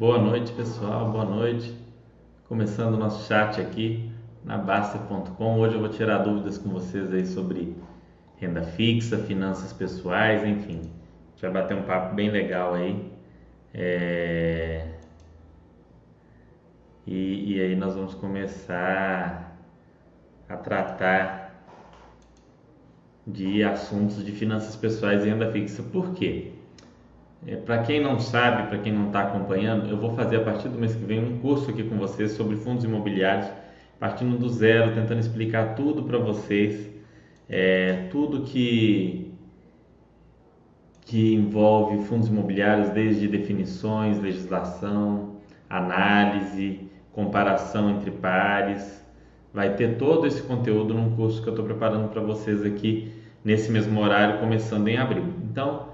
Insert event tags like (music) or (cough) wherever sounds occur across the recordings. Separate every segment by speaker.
Speaker 1: Boa noite, pessoal. Boa noite. Começando o nosso chat aqui na Basta.com. Hoje eu vou tirar dúvidas com vocês aí sobre renda fixa, finanças pessoais, enfim. A gente vai bater um papo bem legal aí. É... E, e aí nós vamos começar a tratar de assuntos de finanças pessoais e renda fixa. Por quê? É, para quem não sabe, para quem não está acompanhando, eu vou fazer a partir do mês que vem um curso aqui com vocês sobre fundos imobiliários, partindo do zero, tentando explicar tudo para vocês, é, tudo que que envolve fundos imobiliários, desde definições, legislação, análise, comparação entre pares. Vai ter todo esse conteúdo num curso que eu estou preparando para vocês aqui nesse mesmo horário, começando em abril. Então,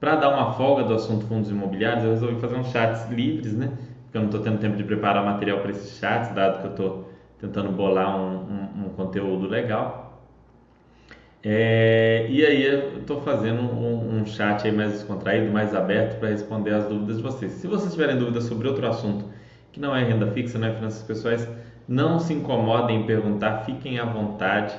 Speaker 1: para dar uma folga do assunto fundos imobiliários, eu resolvi fazer uns chats livres, né? Porque eu não estou tendo tempo de preparar material para esses chats, dado que eu estou tentando bolar um, um, um conteúdo legal. É, e aí eu estou fazendo um, um, chat aí mais descontraído, mais aberto para responder as dúvidas de vocês. Se vocês tiverem dúvidas sobre outro assunto que não é renda fixa, não é finanças pessoais, não se incomodem em perguntar, fiquem à vontade.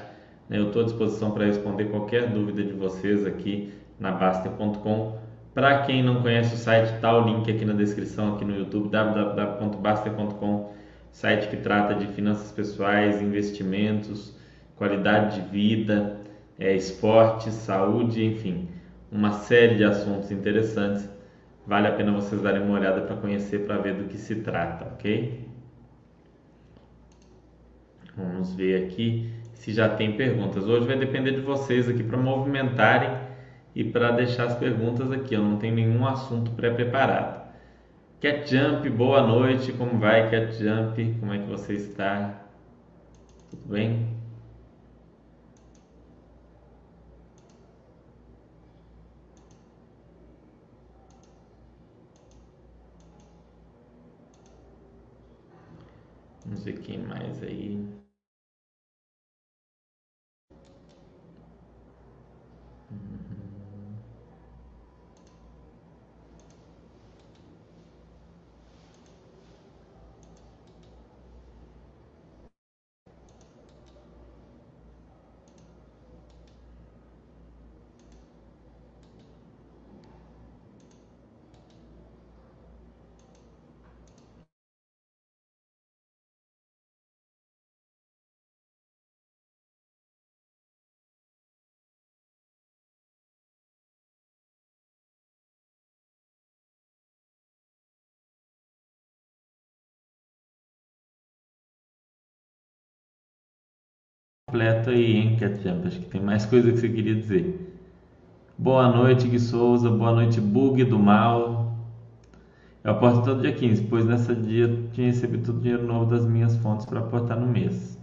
Speaker 1: Né? Eu estou à disposição para responder qualquer dúvida de vocês aqui na Baster.com. Para quem não conhece o site, está o link aqui na descrição, aqui no YouTube, www.baster.com, site que trata de finanças pessoais, investimentos, qualidade de vida, é, esporte, saúde, enfim, uma série de assuntos interessantes. Vale a pena vocês darem uma olhada para conhecer, para ver do que se trata, ok? Vamos ver aqui se já tem perguntas. Hoje vai depender de vocês aqui para movimentarem e para deixar as perguntas aqui. Eu não tenho nenhum assunto pré-preparado. Cat Jump, boa noite. Como vai, Cat Jump? Como é que você está? Tudo bem? Vamos ver quem mais aí. Completo aí, hein, Ketchup? Acho que tem mais coisa que você queria dizer. Boa noite, Gui Souza. Boa noite, Bug do Mal. Eu aporto todo dia 15, pois nessa dia tinha recebido todo o dinheiro novo das minhas fontes para aportar no mês.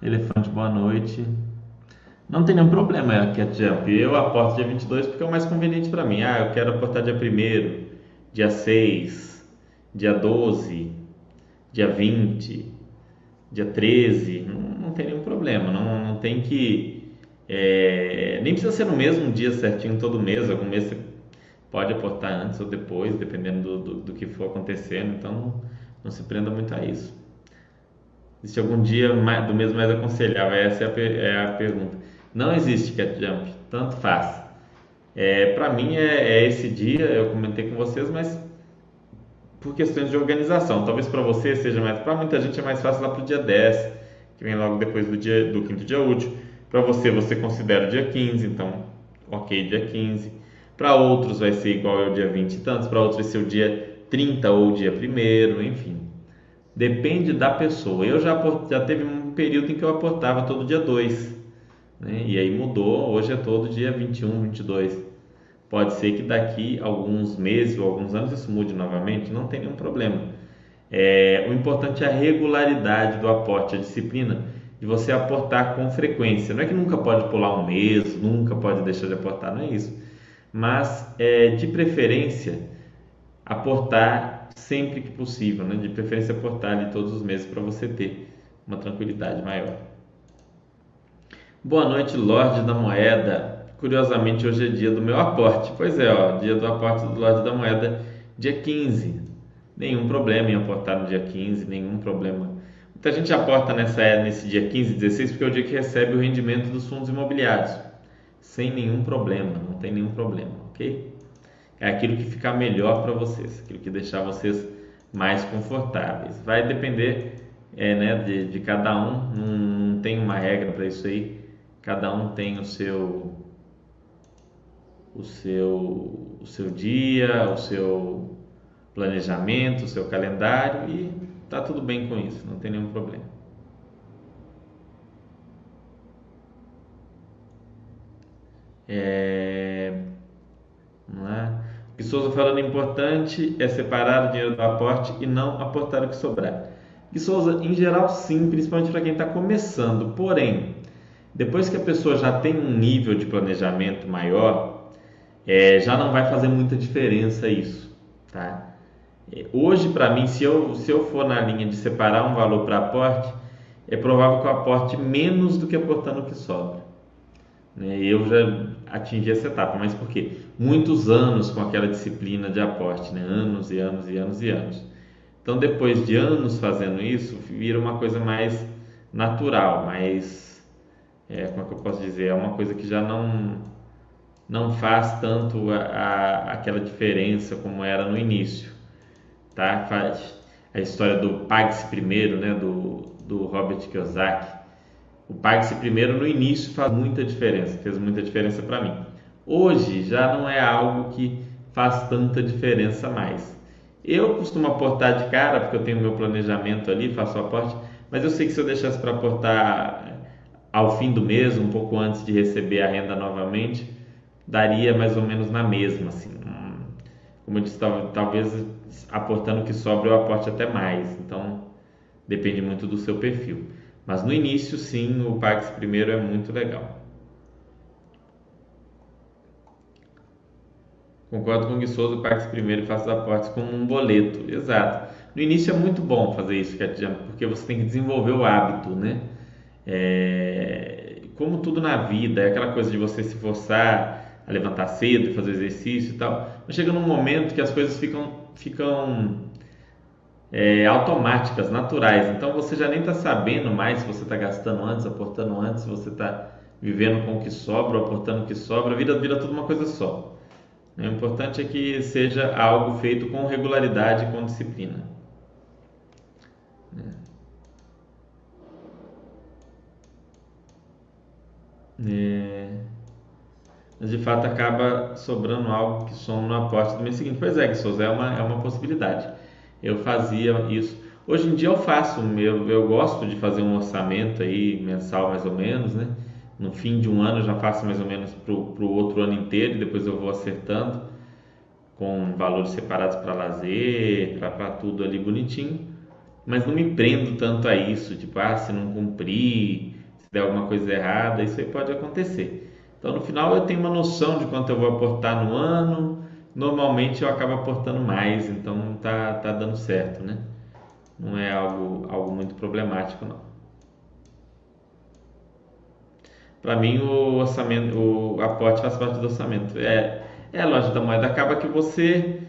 Speaker 1: Elefante, boa noite. Não tem nenhum problema, Ketchup. Eu aporto dia 22 porque é o mais conveniente para mim. Ah, eu quero aportar dia 1 dia 6, dia 12, dia 20, dia 13. Não, não tem nenhum problema. Não, não tem que. É, nem precisa ser no mesmo dia certinho todo mês. Algum mês você pode aportar antes ou depois, dependendo do, do, do que for acontecendo. Então não, se prenda muito a isso. Existe algum dia mais, do mês mais aconselhável? Essa é a, é a pergunta. Não existe cat jump, tanto faz. É, para mim é, é, esse dia, eu comentei com vocês, mas por questões de organização. Talvez para você seja mais, para muita gente é mais fácil lá para o dia 10, que vem logo depois do dia do quinto dia útil. Para você, você considera o dia 15, então, ok, dia 15. Para outros vai ser igual ao dia 20 e tantos, para outros vai ser o dia 30 ou o dia 1 enfim. Depende da pessoa. Eu já, já teve um período em que eu aportava todo dia 2, né? e aí mudou, hoje é todo dia 21, 22. Pode ser que daqui alguns meses ou alguns anos isso mude novamente, não tem nenhum problema é, o importante é a regularidade do aporte, a disciplina de você aportar com frequência. Não é que nunca pode pular um mês, nunca pode deixar de aportar, não é isso. Mas, é, de preferência, aportar sempre que possível, né? de preferência aportar ali todos os meses para você ter uma tranquilidade maior. Boa noite, Lorde da Moeda. Curiosamente, hoje é dia do meu aporte. Pois é, ó, dia do aporte do Lorde da Moeda, dia 15 nenhum problema em aportar no dia 15, nenhum problema. Muita gente aporta nessa, nesse dia 15 e 16 porque é o dia que recebe o rendimento dos fundos imobiliários, sem nenhum problema, não tem nenhum problema, ok? É aquilo que fica melhor para vocês, aquilo que deixar vocês mais confortáveis. Vai depender é, né, de, de cada um, não, não tem uma regra para isso aí, cada um tem o seu o seu, o seu dia, o seu planejamento, o seu calendário e tá tudo bem com isso, não tem nenhum problema. É, não é? O que Souza falando importante é separar o dinheiro do aporte e não aportar o que sobrar. E Souza, em geral, sim, principalmente para quem está começando. Porém, depois que a pessoa já tem um nível de planejamento maior, é, já não vai fazer muita diferença isso, tá? É, hoje, para mim, se eu, se eu for na linha de separar um valor para aporte, é provável que eu aporte menos do que aportando o que sobra. Né? Eu já atingi essa etapa, mas por quê? Muitos anos com aquela disciplina de aporte, né? anos e anos e anos e anos. Então, depois de anos fazendo isso, vira uma coisa mais natural, mais, é, como é que eu posso dizer, é uma coisa que já não não faz tanto a, a, aquela diferença como era no início, tá? Faz a história do pague-se primeiro, né, do, do Robert Kiyosaki. O pague-se primeiro no início faz muita diferença, fez muita diferença para mim. Hoje já não é algo que faz tanta diferença mais. Eu costumo aportar de cara, porque eu tenho meu planejamento ali, faço aporte, mas eu sei que se eu deixasse para aportar ao fim do mês, um pouco antes de receber a renda novamente, daria mais ou menos na mesma, assim. Como eu disse, talvez aportando que sobra eu aporte até mais. Então, depende muito do seu perfil. Mas no início, sim, o Pax primeiro é muito legal. Concordo com o Gui o Pax primeiro faz os aportes como um boleto. Exato. No início é muito bom fazer isso, porque você tem que desenvolver o hábito, né? É... Como tudo na vida, é aquela coisa de você se forçar a levantar cedo, fazer exercício e tal. Mas chega num momento que as coisas ficam, ficam é, automáticas, naturais. Então você já nem está sabendo mais se você está gastando antes, aportando antes, se você está vivendo com o que sobra, aportando o que sobra, vira, vira tudo uma coisa só. O importante é que seja algo feito com regularidade e com disciplina. É mas de fato acaba sobrando algo que soma no aporte do mês seguinte. Pois é, que Souza, é uma, é uma possibilidade. Eu fazia isso. Hoje em dia eu faço, eu, eu gosto de fazer um orçamento aí mensal mais ou menos, né? No fim de um ano eu já faço mais ou menos para o outro ano inteiro e depois eu vou acertando com valores separados para lazer, para tudo ali bonitinho. Mas não me prendo tanto a isso, tipo, ah, se não cumprir, se der alguma coisa errada, isso aí pode acontecer. Então, no final, eu tenho uma noção de quanto eu vou aportar no ano. Normalmente, eu acabo aportando mais, então tá, tá dando certo, né? Não é algo, algo muito problemático, não. Para mim, o orçamento, o aporte faz parte do orçamento. É, é a loja da moeda. Acaba que você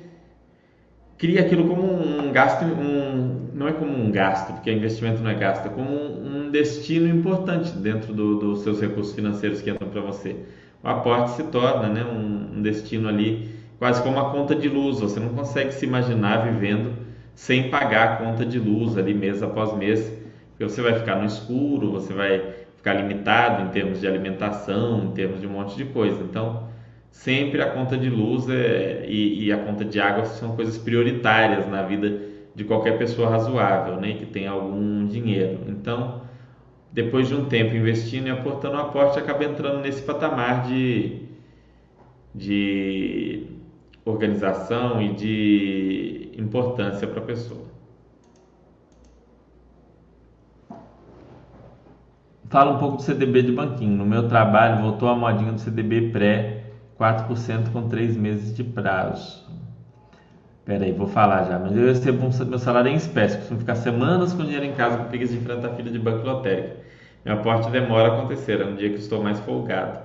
Speaker 1: cria aquilo como um gasto, um, não é como um gasto, porque investimento não é gasto, é como um, destino importante dentro do, dos seus recursos financeiros que entram para você. O aporte se torna né, um, um destino ali quase como uma conta de luz. Você não consegue se imaginar vivendo sem pagar a conta de luz ali mês após mês, porque você vai ficar no escuro, você vai ficar limitado em termos de alimentação, em termos de um monte de coisa. Então, sempre a conta de luz é, e, e, a conta de água são coisas prioritárias na vida de qualquer pessoa razoável, né, que tem algum dinheiro. Então, depois de um tempo investindo e aportando aporte, acaba entrando nesse patamar de, de organização e de importância para a pessoa. Fala um pouco do CDB de banquinho. No meu trabalho, voltou a modinha do CDB pré 4% com 3 meses de prazo. Pera aí, vou falar já. Mas eu recebo um, meu salário em espécie. Costumo ficar semanas com dinheiro em casa com preguiça de enfrentar a fila de banco lotérica. Meu aporte demora a acontecer, é no dia que estou mais folgado.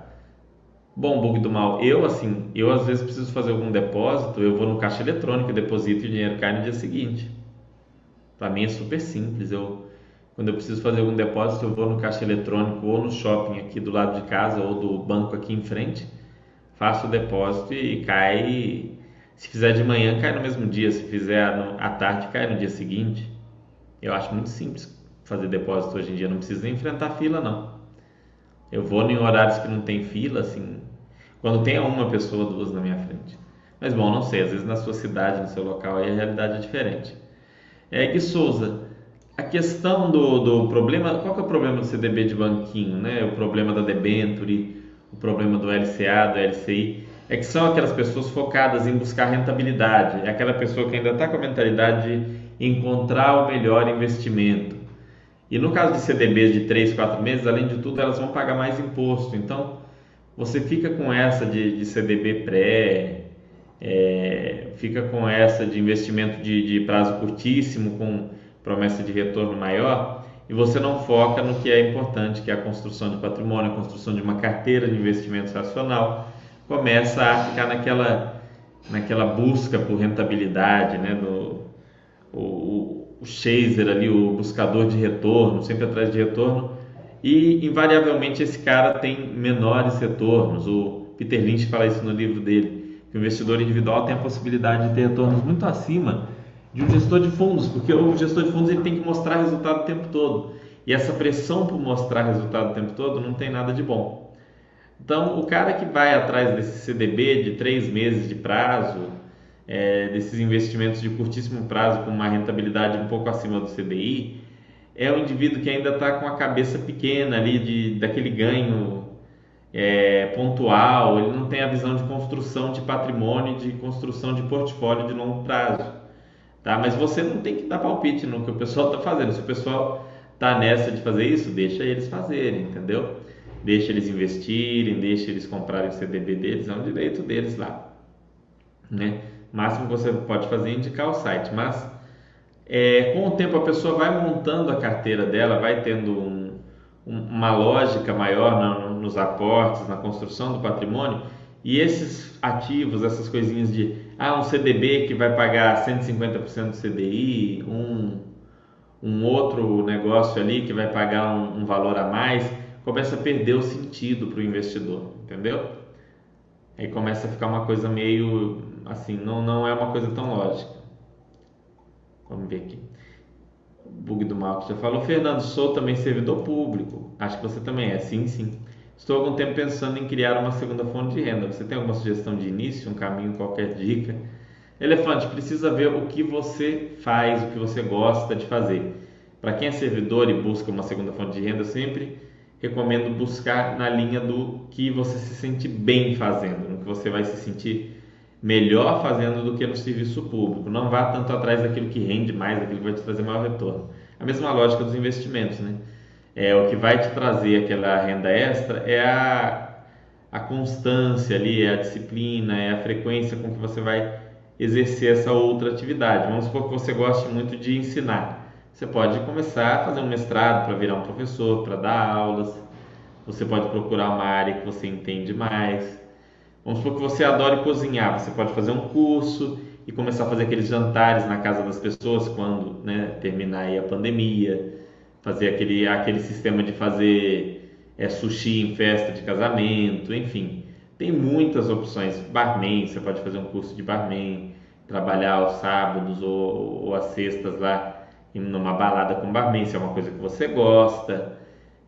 Speaker 1: Bom, bug do mal, eu assim, eu às vezes preciso fazer algum depósito, eu vou no caixa eletrônico, deposito e o dinheiro cai no dia seguinte. Para mim é super simples. Eu, quando eu preciso fazer algum depósito, eu vou no caixa eletrônico ou no shopping aqui do lado de casa ou do banco aqui em frente, faço o depósito e cai. Se fizer de manhã, cai no mesmo dia. Se fizer à tarde, cai no dia seguinte. Eu acho muito simples fazer depósito hoje em dia, não precisa enfrentar fila não. Eu vou em horários que não tem fila, assim, quando tem uma pessoa, duas na minha frente. Mas bom, não sei, às vezes na sua cidade, no seu local, aí a realidade é diferente. É, Gui Souza, a questão do, do problema, qual que é o problema do CDB de banquinho, né? O problema da debenture, o problema do LCA, do LCI, é que são aquelas pessoas focadas em buscar rentabilidade, é aquela pessoa que ainda está com a mentalidade de encontrar o melhor investimento. E no caso de CDBs de 3, 4 meses, além de tudo, elas vão pagar mais imposto. Então, você fica com essa de, de CDB pré, é, fica com essa de investimento de, de prazo curtíssimo, com promessa de retorno maior, e você não foca no que é importante, que é a construção de patrimônio, a construção de uma carteira de investimentos racional, começa a ficar naquela, naquela busca por rentabilidade, né, do, o, o chaser ali, o buscador de retorno, sempre atrás de retorno, e invariavelmente esse cara tem menores retornos. O Peter Lynch fala isso no livro dele, que o investidor individual tem a possibilidade de ter retornos muito acima de um gestor de fundos, porque o gestor de fundos ele tem que mostrar resultado o tempo todo. E essa pressão por mostrar resultado o tempo todo não tem nada de bom. Então, o cara que vai atrás desse CDB de três meses de prazo, é, desses investimentos de curtíssimo prazo com uma rentabilidade um pouco acima do CDI, é um indivíduo que ainda está com a cabeça pequena ali de, daquele ganho é, pontual, ele não tem a visão de construção de patrimônio, de construção de portfólio de longo prazo. Tá? Mas você não tem que dar palpite no que o pessoal está fazendo. Se o pessoal está nessa de fazer isso, deixa eles fazerem, entendeu? Deixa eles investirem, deixa eles comprarem o CDB deles, é um direito deles lá. Né? O máximo que você pode fazer é indicar o site, mas é, com o tempo a pessoa vai montando a carteira dela, vai tendo um, um, uma lógica maior na, nos aportes, na construção do patrimônio, e esses ativos, essas coisinhas de ah, um CDB que vai pagar 150% do CDI, um, um outro negócio ali que vai pagar um, um valor a mais, começa a perder o sentido para o investidor, entendeu? Aí começa a ficar uma coisa meio assim, não, não é uma coisa tão lógica. Vamos ver aqui. bug do Marcos já falou. Fernando, sou também servidor público. Acho que você também é. Sim, sim. Estou há algum tempo pensando em criar uma segunda fonte de renda. Você tem alguma sugestão de início, um caminho, qualquer dica? Elefante, precisa ver o que você faz, o que você gosta de fazer. Para quem é servidor e busca uma segunda fonte de renda, sempre recomendo buscar na linha do que você se sente bem fazendo, no que você vai se sentir melhor fazendo do que no serviço público. Não vá tanto atrás daquilo que rende mais, daquilo que vai te trazer maior retorno. A mesma lógica dos investimentos, né? É, o que vai te trazer aquela renda extra é a, a constância ali, é a disciplina, é a frequência com que você vai exercer essa outra atividade. Vamos supor que você goste muito de ensinar. Você pode começar a fazer um mestrado para virar um professor, para dar aulas. Você pode procurar uma área que você entende mais Vamos supor que você adore cozinhar, você pode fazer um curso e começar a fazer aqueles jantares na casa das pessoas quando né, terminar a pandemia, fazer aquele, aquele sistema de fazer é, sushi em festa de casamento, enfim. Tem muitas opções. Barman, você pode fazer um curso de barman, trabalhar aos sábados ou, ou às sextas lá numa balada com barman, se é uma coisa que você gosta.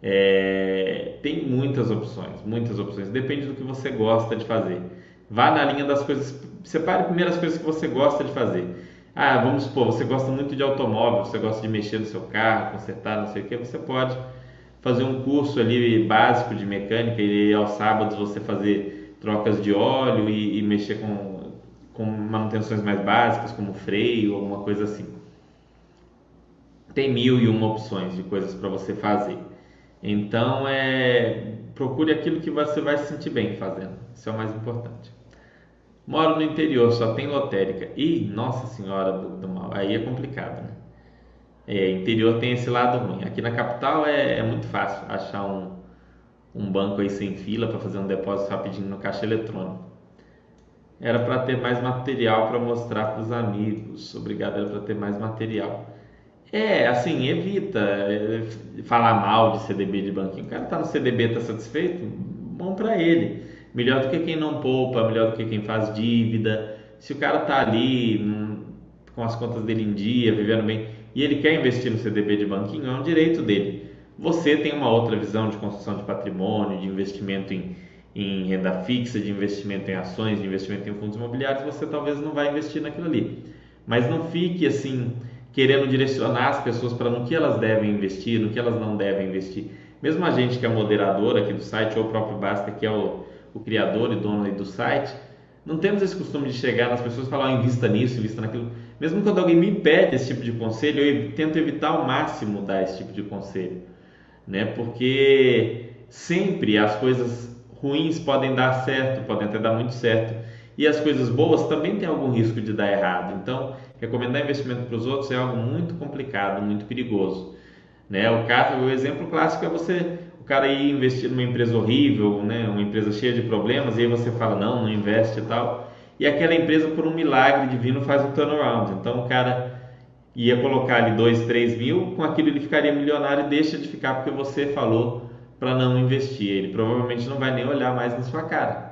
Speaker 1: É, tem muitas opções, muitas opções. Depende do que você gosta de fazer. Vá na linha das coisas. Separe primeiro as coisas que você gosta de fazer. Ah, vamos supor, você gosta muito de automóvel, você gosta de mexer no seu carro, consertar, não sei o que, você pode fazer um curso ali básico de mecânica e aos sábados você fazer trocas de óleo e, e mexer com, com manutenções mais básicas, como freio, alguma coisa assim. Tem mil e uma opções de coisas para você fazer. Então, é, procure aquilo que você vai se sentir bem fazendo. Isso é o mais importante. Moro no interior, só tem lotérica. Ih, nossa senhora do mal, aí é complicado, né? É, interior tem esse lado ruim. Aqui na capital é, é muito fácil achar um, um banco aí sem fila para fazer um depósito rapidinho no caixa eletrônico. Era para ter mais material para mostrar para os amigos. Obrigado, era para ter mais material. É, assim, evita é, falar mal de CDB de banquinho. O cara está no CDB, está satisfeito? Bom para ele. Melhor do que quem não poupa, melhor do que quem faz dívida. Se o cara está ali hum, com as contas dele em dia, vivendo bem, e ele quer investir no CDB de banquinho, é um direito dele. Você tem uma outra visão de construção de patrimônio, de investimento em, em renda fixa, de investimento em ações, de investimento em fundos imobiliários, você talvez não vai investir naquilo ali. Mas não fique assim querendo direcionar as pessoas para no que elas devem investir, no que elas não devem investir. Mesmo a gente que é moderador aqui do site, ou o próprio Basta, que é o, o criador e dono do site, não temos esse costume de chegar nas pessoas e falar, oh, invista nisso, invista naquilo. Mesmo quando alguém me pede esse tipo de conselho, eu tento evitar ao máximo dar esse tipo de conselho, né? Porque sempre as coisas ruins podem dar certo, podem até dar muito certo, e as coisas boas também têm algum risco de dar errado. Então, recomendar investimento para os outros é algo muito complicado, muito perigoso. Né? O, caso, o exemplo clássico é você, o cara ir investir numa empresa horrível, né? uma empresa cheia de problemas, e aí você fala, não, não investe e tal. E aquela empresa, por um milagre divino, faz um turnaround. Então o cara ia colocar ali 2, 3 mil, com aquilo ele ficaria milionário e deixa de ficar porque você falou para não investir. Ele provavelmente não vai nem olhar mais na sua cara.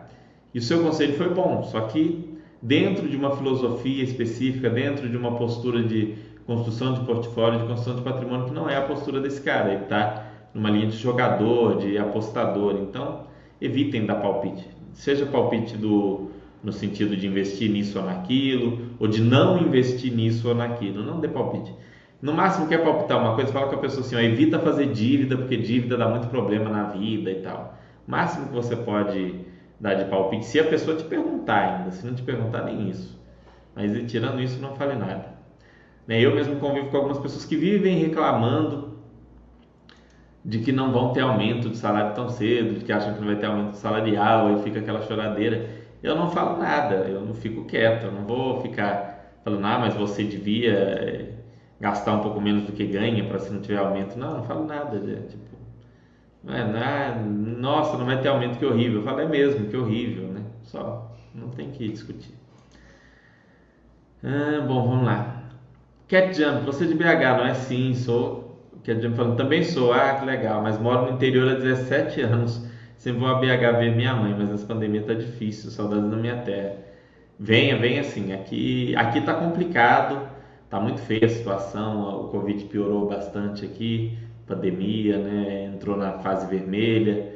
Speaker 1: E o seu conselho foi bom, só que dentro de uma filosofia específica, dentro de uma postura de construção de portfólio, de construção de patrimônio, que não é a postura desse cara. Ele está numa linha de jogador, de apostador. Então, evitem dar palpite. Seja palpite do, no sentido de investir nisso ou naquilo, ou de não investir nisso ou naquilo. Não dê palpite. No máximo, quer palpitar uma coisa, fala com a pessoa assim: ó, evita fazer dívida, porque dívida dá muito problema na vida e tal. O máximo que você pode dar de palpite se a pessoa te perguntar ainda. Se não te perguntar, nem isso. Mas tirando isso, não fale nada. Né, eu mesmo convivo com algumas pessoas que vivem reclamando de que não vão ter aumento de salário tão cedo, de que acham que não vai ter aumento salarial, aí fica aquela choradeira. Eu não falo nada, eu não fico quieto, eu não vou ficar falando, ah, mas você devia eh, gastar um pouco menos do que ganha para se não tiver aumento. Não, não falo nada. Tipo, não é, nossa, não vai ter aumento, que horrível. Eu falo, é mesmo, que horrível, né? Só, não tem que discutir. Ah, bom, vamos lá. Cat Jump, você é de BH, não é? Sim, sou. Cat Jump falando, também sou. Ah, que legal, mas moro no interior há 17 anos. Sempre vou a BH ver minha mãe, mas nessa pandemia tá difícil, saudades da minha terra. Venha, venha assim. Aqui, aqui tá complicado, tá muito feia a situação, o Covid piorou bastante aqui pandemia, né? entrou na fase vermelha,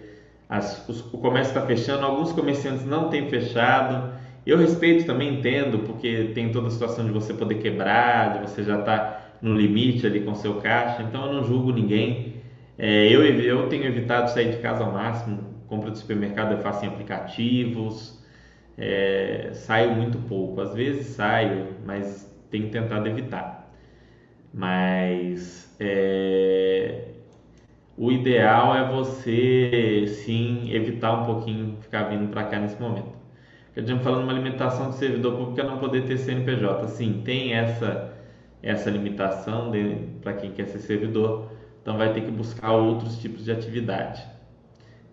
Speaker 1: As, os, o comércio está fechando, alguns comerciantes não têm fechado. Eu respeito também, entendo, porque tem toda a situação de você poder quebrar, de você já estar tá no limite ali com seu caixa, então eu não julgo ninguém. É, eu, eu tenho evitado sair de casa ao máximo, compra do supermercado eu faço em aplicativos, é, saio muito pouco, às vezes saio, mas tenho tentado evitar. Mas é, o ideal é você sim evitar um pouquinho ficar vindo para cá nesse momento. Quer dizer, falando uma limitação de servidor público é não poder ter CNPJ. Sim, tem essa essa limitação para quem quer ser servidor, então vai ter que buscar outros tipos de atividade.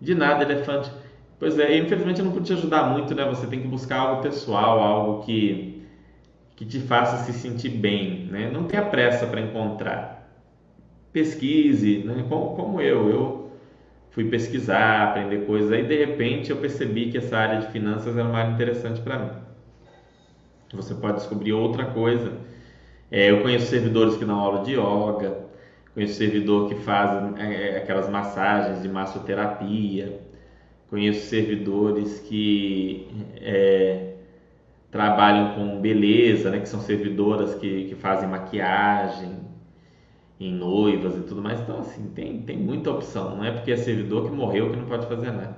Speaker 1: De nada, elefante. Pois é, infelizmente eu não pude te ajudar muito, né? Você tem que buscar algo pessoal, algo que que te faça se sentir bem, né? Não tenha pressa para encontrar pesquise, né? como, como eu, eu fui pesquisar, aprender coisas, aí de repente eu percebi que essa área de finanças era uma área interessante para mim. Você pode descobrir outra coisa. É, eu conheço servidores que dão aula de yoga, conheço servidor que faz é, é, aquelas massagens de massoterapia, conheço servidores que é, trabalham com beleza, né, que são servidoras que, que fazem maquiagem, em noivas e tudo mais. Então, assim, tem, tem muita opção. Não é porque é servidor que morreu que não pode fazer nada.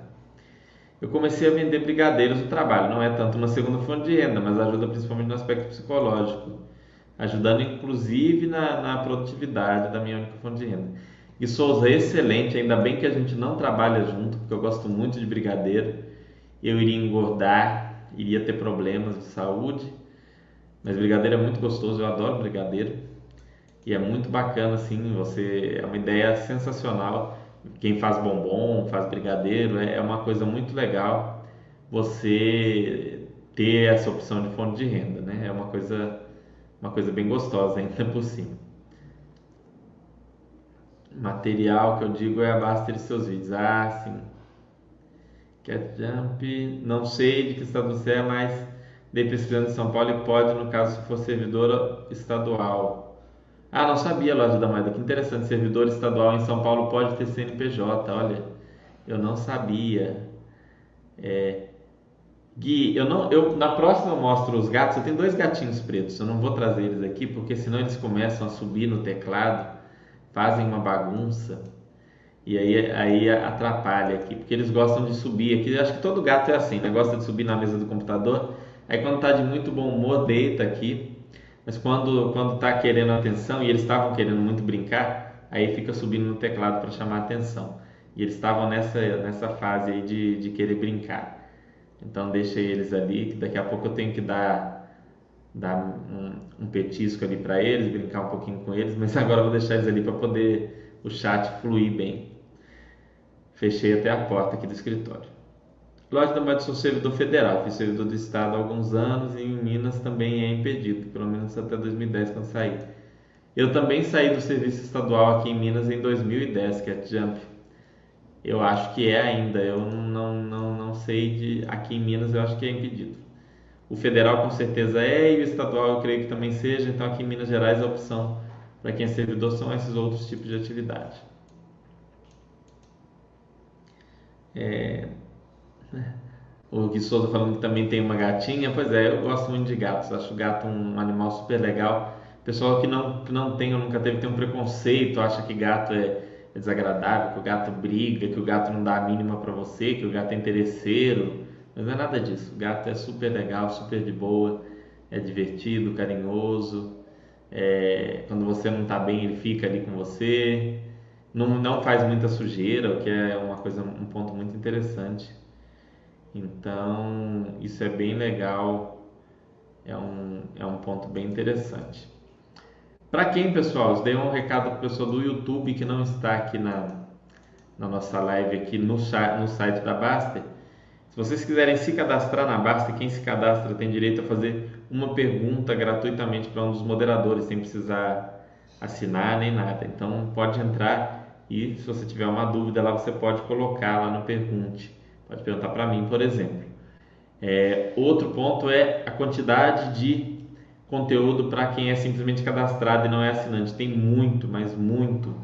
Speaker 1: Eu comecei a vender brigadeiros no trabalho. Não é tanto uma segunda fonte de renda, mas ajuda principalmente no aspecto psicológico. Ajudando, inclusive, na, na produtividade da minha única fonte de renda. E Souza, excelente. Ainda bem que a gente não trabalha junto, porque eu gosto muito de brigadeiro. Eu iria engordar, iria ter problemas de saúde. Mas brigadeiro é muito gostoso, eu adoro brigadeiro. E é muito bacana, assim, você é uma ideia sensacional quem faz bombom, faz brigadeiro, é, é uma coisa muito legal você ter essa opção de fonte de renda, né? É uma coisa, uma coisa bem gostosa ainda por cima. Material que eu digo é a base de seus vídeos. Ah, sim. Cat Jump, não sei de que estado você é, mas dei pesquisando em São Paulo e pode, no caso, se for servidora estadual. Ah, não sabia, loja da moeda. Que interessante, servidor estadual em São Paulo pode ter CNPJ, olha. Eu não sabia. É, Gui, eu não, eu, na próxima eu mostro os gatos. Eu tenho dois gatinhos pretos. Eu não vou trazer eles aqui porque senão eles começam a subir no teclado, fazem uma bagunça e aí, aí atrapalha aqui, porque eles gostam de subir aqui. Eu acho que todo gato é assim, né? Gosta de subir na mesa do computador. Aí quando tá de muito bom humor, deita aqui. Mas quando quando tá querendo atenção e eles estavam querendo muito brincar, aí fica subindo no teclado para chamar atenção. E eles estavam nessa nessa fase aí de, de querer brincar. Então deixa eles ali, que daqui a pouco eu tenho que dar, dar um, um petisco ali para eles, brincar um pouquinho com eles, mas (laughs) agora eu vou deixar eles ali para poder o chat fluir bem. Fechei até a porta aqui do escritório. Da Moeda sou servidor federal, fui servidor do Estado há alguns anos e em Minas também é impedido, pelo menos até 2010 quando saí. Eu também saí do serviço estadual aqui em Minas em 2010, que é Jump. Eu acho que é ainda, eu não, não, não sei de. Aqui em Minas eu acho que é impedido. O federal com certeza é e o estadual eu creio que também seja, então aqui em Minas Gerais a opção para quem é servidor são esses outros tipos de atividade. É... O Gui Souza falando que também tem uma gatinha. Pois é, eu gosto muito de gatos. Acho o gato um animal super legal. Pessoal que não, que não tem ou nunca teve tem um preconceito, acha que gato é é desagradável, que o gato briga, que o gato não dá a mínima para você, que o gato é interesseiro. Mas não é nada disso. O gato é super legal, super de boa, é divertido, carinhoso. É, quando você não está bem, ele fica ali com você. Não, não faz muita sujeira, o que é uma coisa, um ponto muito interessante. Então, isso é bem legal, é um, é um ponto bem interessante. Para quem, pessoal, dei um recado para o pessoal do YouTube que não está aqui na, na nossa live aqui no, no site da Baster. Se vocês quiserem se cadastrar na Baster, quem se cadastra tem direito a fazer uma pergunta gratuitamente para um dos moderadores, sem precisar assinar nem nada. Então pode entrar e se você tiver uma dúvida lá, você pode colocar lá no Pergunte. Pode perguntar para mim, por exemplo. É, outro ponto é a quantidade de conteúdo para quem é simplesmente cadastrado e não é assinante. Tem muito, mas muito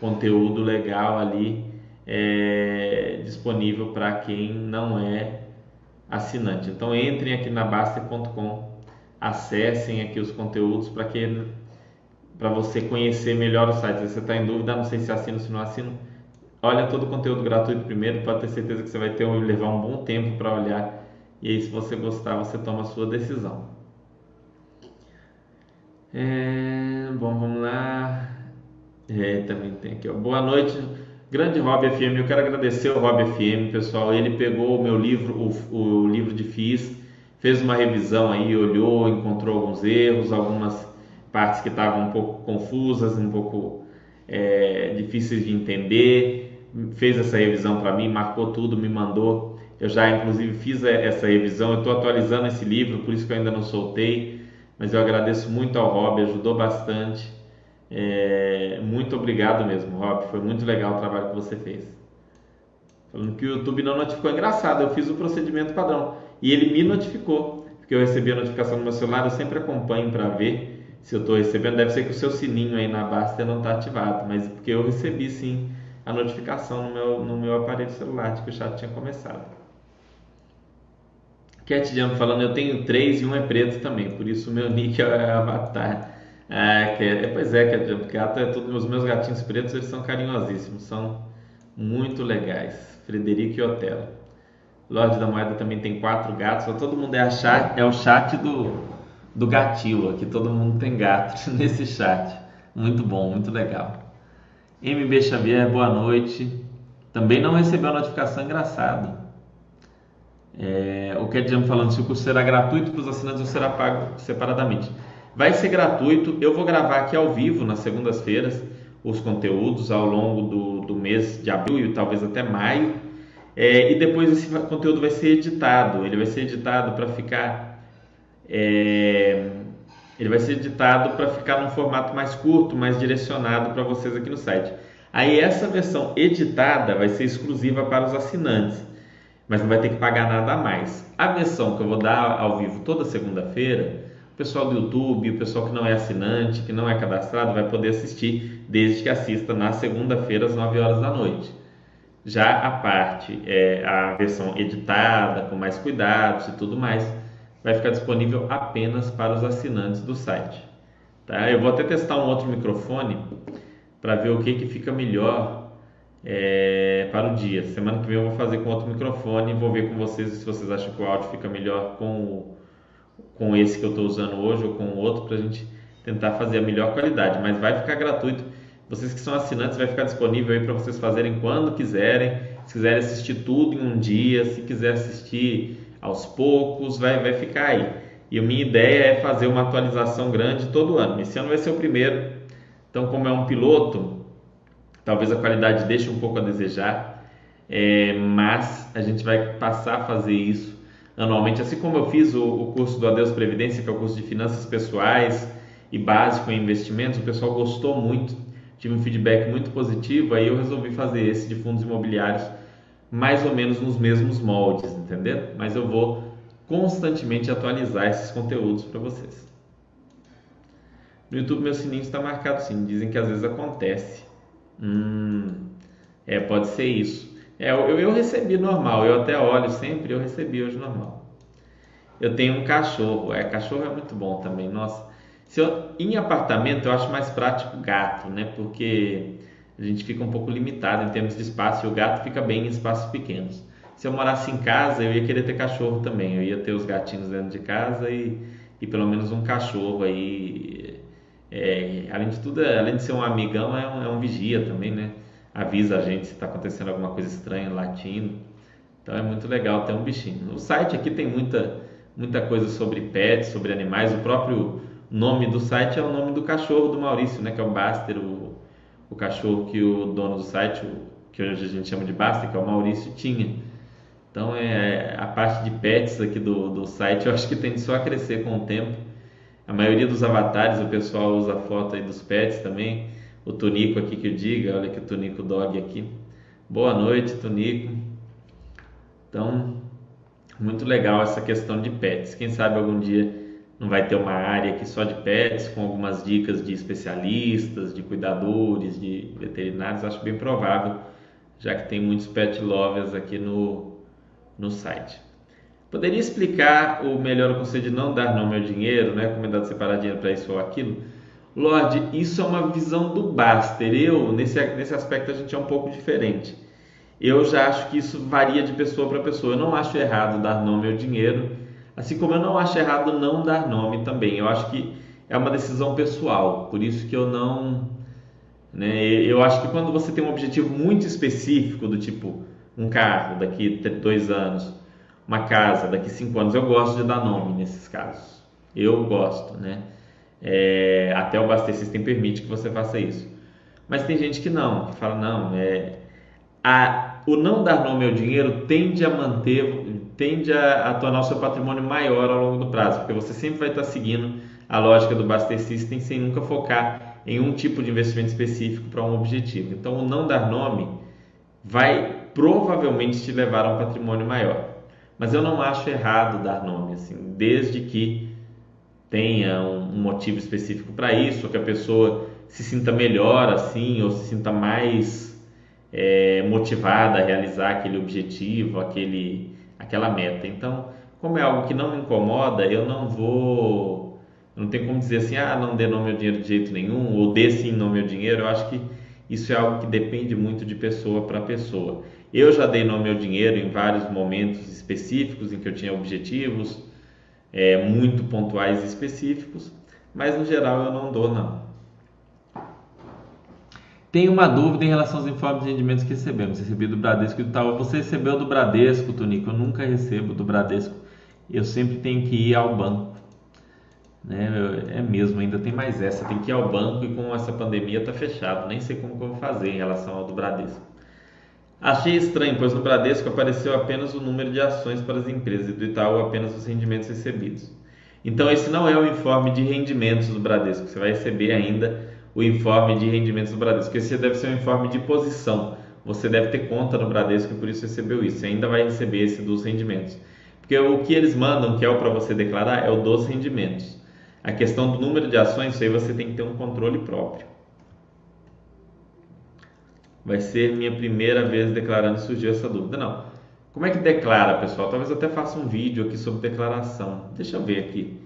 Speaker 1: conteúdo legal ali é, disponível para quem não é assinante. Então entrem aqui na Baster.com, acessem aqui os conteúdos para que para você conhecer melhor o site. Se você está em dúvida, não sei se assino ou se não assino, olha todo o conteúdo gratuito primeiro, pode ter certeza que você vai ter levar um bom tempo para olhar. E aí, se você gostar, você toma a sua decisão. É, bom, vamos lá. É, também tem aqui, ó. Boa noite, grande Rob FM. Eu quero agradecer ao Rob FM, pessoal. Ele pegou o meu livro, o, o livro de FIS, fez uma revisão aí, olhou, encontrou alguns erros, algumas partes que estavam um pouco confusas, um pouco é, difíceis de entender. Fez essa revisão para mim, marcou tudo, me mandou. Eu já, inclusive, fiz essa revisão. Eu estou atualizando esse livro, por isso que eu ainda não soltei mas eu agradeço muito ao Rob, ajudou bastante. É, muito obrigado mesmo, Rob. Foi muito legal o trabalho que você fez. Falando que o YouTube não notificou, engraçado, eu fiz o procedimento padrão e ele me notificou, porque eu recebi a notificação no meu celular, eu sempre acompanho para ver se eu estou recebendo. Deve ser que o seu sininho aí na Basta não está ativado, mas porque eu recebi sim a notificação no meu, no meu aparelho celular de que o chat tinha começado. Cat Jump falando, eu tenho três e um é preto também, por isso o meu nick é Avatar. É, que é, pois é, Cat Jump, gato é tudo, os meus gatinhos pretos eles são carinhosíssimos, são muito legais. Frederico e Otelo. Lorde da Moeda também tem quatro gatos, todo mundo é, é o chat do, do gatilo, aqui todo mundo tem gato (laughs) nesse chat. Muito bom, muito legal. MB Xavier, boa noite. Também não recebeu a notificação, engraçado. É, o Jump falando se o curso será gratuito para os assinantes ou será pago separadamente. Vai ser gratuito. Eu vou gravar aqui ao vivo nas segundas-feiras os conteúdos ao longo do, do mês de abril e talvez até maio. É, e depois esse conteúdo vai ser editado. Ele vai ser editado para ficar. É, ele vai ser editado para ficar num formato mais curto, mais direcionado para vocês aqui no site. Aí essa versão editada vai ser exclusiva para os assinantes, mas não vai ter que pagar nada a mais. A versão que eu vou dar ao vivo toda segunda-feira, o pessoal do YouTube, o pessoal que não é assinante, que não é cadastrado, vai poder assistir desde que assista na segunda-feira às 9 horas da noite. Já a parte, é, a versão editada, com mais cuidados e tudo mais, vai ficar disponível apenas para os assinantes do site. Tá? Eu vou até testar um outro microfone para ver o que, que fica melhor é, para o dia. Semana que vem eu vou fazer com outro microfone e vou ver com vocês se vocês acham que o áudio fica melhor com, com esse que eu estou usando hoje ou com o outro para a gente tentar fazer a melhor qualidade. Mas vai ficar gratuito. Vocês que são assinantes, vai ficar disponível aí para vocês fazerem quando quiserem. Se quiserem assistir tudo em um dia, se quiser assistir aos poucos, vai, vai ficar aí. E a minha ideia é fazer uma atualização grande todo ano. Esse ano vai ser o primeiro, então, como é um piloto, talvez a qualidade deixe um pouco a desejar, é, mas a gente vai passar a fazer isso anualmente. Assim como eu fiz o, o curso do Adeus Previdência, que é o curso de finanças pessoais e básico em investimentos, o pessoal gostou muito, tive um feedback muito positivo, aí eu resolvi fazer esse de fundos imobiliários mais ou menos nos mesmos moldes, entendeu? Mas eu vou constantemente atualizar esses conteúdos para vocês. No YouTube meu sininho está marcado sim, dizem que às vezes acontece. Hum, é, pode ser isso. É, eu, eu recebi normal, eu até olho sempre, eu recebi hoje normal. Eu tenho um cachorro, é, cachorro é muito bom também, nossa. Se eu, em apartamento eu acho mais prático gato, né? Porque a gente fica um pouco limitado em termos de espaço e o gato fica bem em espaços pequenos. Se eu morasse em casa, eu ia querer ter cachorro também. Eu ia ter os gatinhos dentro de casa e, e pelo menos um cachorro aí é, além de tudo, além de ser um amigão, é um, é um vigia também, né? Avisa a gente se está acontecendo alguma coisa estranha, latindo. Então é muito legal ter um bichinho. O site aqui tem muita, muita coisa sobre pets, sobre animais. O próprio nome do site é o nome do cachorro do Maurício, né? Que é o Baster, o, o cachorro que o dono do site, que hoje a gente chama de Baster, que é o Maurício, tinha. Então é a parte de pets aqui do, do site, eu acho que tem só a crescer com o tempo a maioria dos avatares, o pessoal usa foto aí dos pets também. O Tonico aqui que eu diga, olha que o Tonico Dog aqui. Boa noite, Tonico. Então, muito legal essa questão de pets. Quem sabe algum dia não vai ter uma área aqui só de pets, com algumas dicas de especialistas, de cuidadores, de veterinários. Acho bem provável, já que tem muitos pet lovers aqui no, no site. Poderia explicar o melhor conselho de não dar nome ao dinheiro, não é recomendado separar dinheiro para isso ou aquilo? Lorde, isso é uma visão do Baster. Eu, nesse, nesse aspecto, a gente é um pouco diferente. Eu já acho que isso varia de pessoa para pessoa. Eu não acho errado dar nome ao dinheiro, assim como eu não acho errado não dar nome também. Eu acho que é uma decisão pessoal, por isso que eu não. Né, eu acho que quando você tem um objetivo muito específico, do tipo um carro daqui dois anos, uma casa daqui cinco anos, eu gosto de dar nome nesses casos. Eu gosto, né? É, até o Baster System permite que você faça isso. Mas tem gente que não, que fala, não, é, a, o não dar nome ao dinheiro tende a manter, tende a, a tornar o seu patrimônio maior ao longo do prazo, porque você sempre vai estar seguindo a lógica do Baster System sem nunca focar em um tipo de investimento específico para um objetivo. Então, o não dar nome vai provavelmente te levar a um patrimônio maior. Mas eu não acho errado dar nome, assim, desde que tenha um, motivo específico para isso, ou que a pessoa se sinta melhor assim, ou se sinta mais é, motivada a realizar aquele objetivo, aquele, aquela meta. Então, como é algo que não me incomoda, eu não vou, não tem como dizer assim, ah, não dê nome ao dinheiro de jeito nenhum, ou dê sim nome ao dinheiro. Eu acho que isso é algo que depende muito de pessoa para pessoa. Eu já dei nome ao dinheiro em vários momentos específicos em que eu tinha objetivos é, muito pontuais e específicos, mas no geral eu não dou não. Tem uma dúvida em relação aos informes de rendimentos que recebemos. Recebi do Bradesco e do Itaú. Você recebeu do Bradesco, Tonico? Eu nunca recebo do Bradesco. Eu sempre tenho que ir ao banco. Né? É mesmo, ainda tem mais essa. Tem que ir ao banco e com essa pandemia tá fechado. Nem sei como que eu vou fazer em relação ao do Bradesco. Achei estranho, pois no Bradesco apareceu apenas o número de ações para as empresas e do Itaú apenas os rendimentos recebidos. Então esse não é o informe de rendimentos do Bradesco. Você vai receber ainda o informe de rendimentos do Bradesco. Esse deve ser um informe de posição. Você deve ter conta no Bradesco e por isso recebeu isso. Você ainda vai receber esse dos rendimentos. Porque o que eles mandam, que é o para você declarar, é o dos rendimentos. A questão do número de ações, isso aí você tem que ter um controle próprio. Vai ser minha primeira vez declarando, surgiu essa dúvida. Não. Como é que declara, pessoal? Talvez eu até faça um vídeo aqui sobre declaração. Deixa eu ver aqui.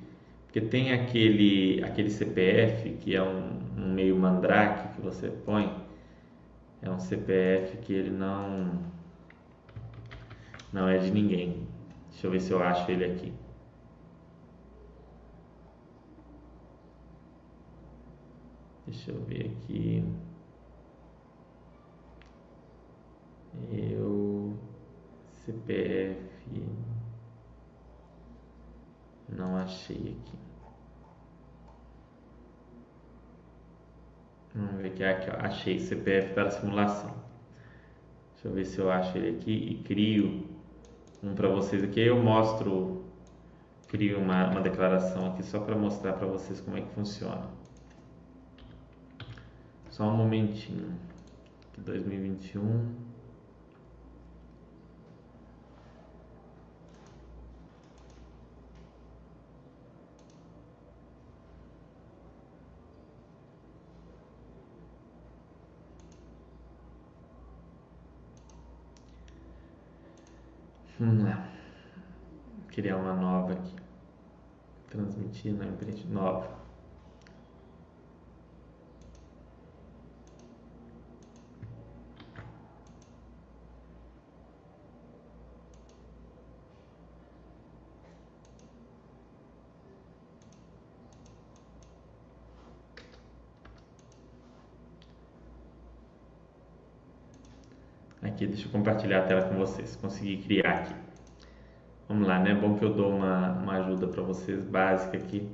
Speaker 1: Porque tem aquele, aquele CPF, que é um, um meio mandrake que você põe. É um CPF que ele não não é de ninguém. Deixa eu ver se eu acho ele aqui. Deixa eu ver aqui. Eu CPF não achei aqui. Vamos ver aqui, aqui ó. achei CPF para simulação. Deixa eu ver se eu acho ele aqui e crio um para vocês aqui. Eu mostro, crio uma, uma declaração aqui só para mostrar para vocês como é que funciona. Só um momentinho. 2021. Lá. Criar uma nova aqui. Transmitir na empresa nova. Aqui, deixa eu compartilhar a tela com vocês. Consegui criar aqui. Vamos lá, né? É bom que eu dou uma, uma ajuda para vocês básica aqui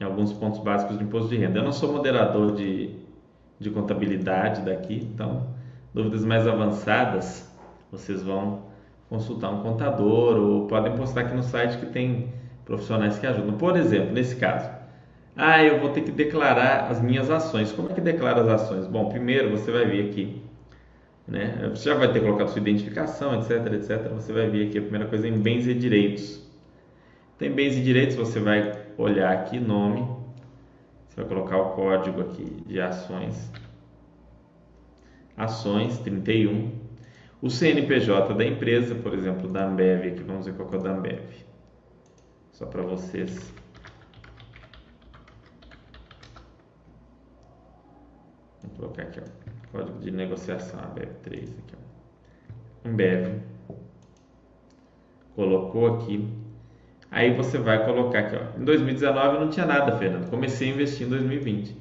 Speaker 1: em alguns pontos básicos do imposto de renda. Eu não sou moderador de, de contabilidade daqui, então dúvidas mais avançadas vocês vão consultar um contador ou podem postar aqui no site que tem profissionais que ajudam. Por exemplo, nesse caso, ah, eu vou ter que declarar as minhas ações. Como é que declara as ações? Bom, primeiro você vai vir aqui né? Você já vai ter colocado sua identificação, etc, etc. Você vai vir aqui a primeira coisa em bens e direitos. Tem bens e direitos, você vai olhar aqui nome, você vai colocar o código aqui de ações, ações 31, o CNPJ da empresa, por exemplo, da Ambev, aqui vamos ver qual é o da Ambev, só para vocês Vou colocar aqui, ó. Código de negociação, Ambev 3 aqui, ó. Ambev. Colocou aqui. Aí você vai colocar aqui, ó. Em 2019 não tinha nada, Fernando. Comecei a investir em 2020.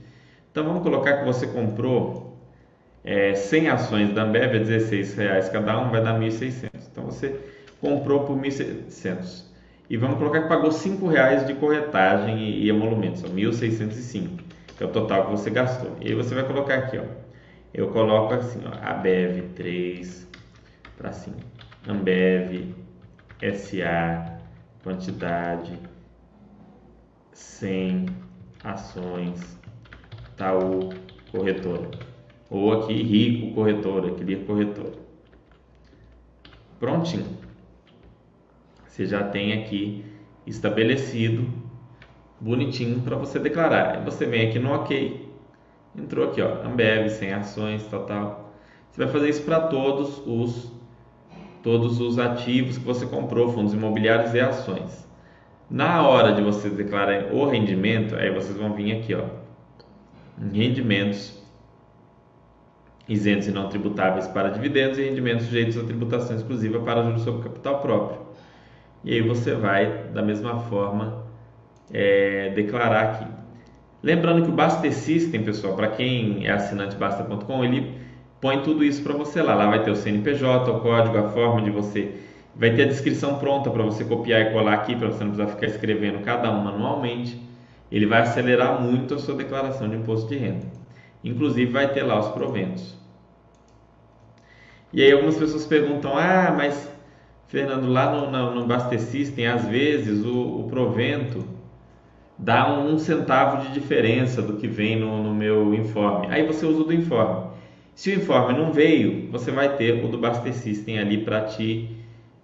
Speaker 1: Então vamos colocar que você comprou é, 100 ações da Ambev a 16 reais cada um, vai dar 1.600. Então você comprou por 1.600. E vamos colocar que pagou 5 reais de corretagem e, emolumentos, 1.605, que é o total que você gastou. E aí você vai colocar aqui, ó eu coloco assim, ó, Abev 3 para cima, Ambev SA, quantidade 100 ações, Taú corretora, ou aqui Rico corretora, queria corretora. Prontinho. Você já tem aqui estabelecido, bonitinho para você declarar. Você vem aqui no OK entrou aqui, ó, Ambev, 100 ações, tal, tal. Você vai fazer isso para todos os todos os ativos que você comprou, fundos imobiliários e ações. Na hora de você declarar o rendimento, aí vocês vão vir aqui, ó, rendimentos isentos e não tributáveis para dividendos e rendimentos sujeitos a tributação exclusiva para juros sobre capital próprio. E aí você vai, da mesma forma, é, declarar aqui. Lembrando que o Basta System, pessoal, para quem é assinante basta.com, ele põe tudo isso para você lá. Lá vai ter o CNPJ, o código, a forma de você. Vai ter a descrição pronta para você copiar e colar aqui, para você não precisar ficar escrevendo cada um manualmente. ele vai acelerar muito a sua declaração de imposto de renda. Inclusive vai ter lá os proventos. E aí algumas pessoas perguntam: ah, mas Fernando, lá no, no, no Bastesystem, às vezes o, o, provento dá um centavo de diferença do que vem no, no meu informe. Aí você usa o do informe. Se o informe não veio, você vai ter o do Bastesystem ali para te,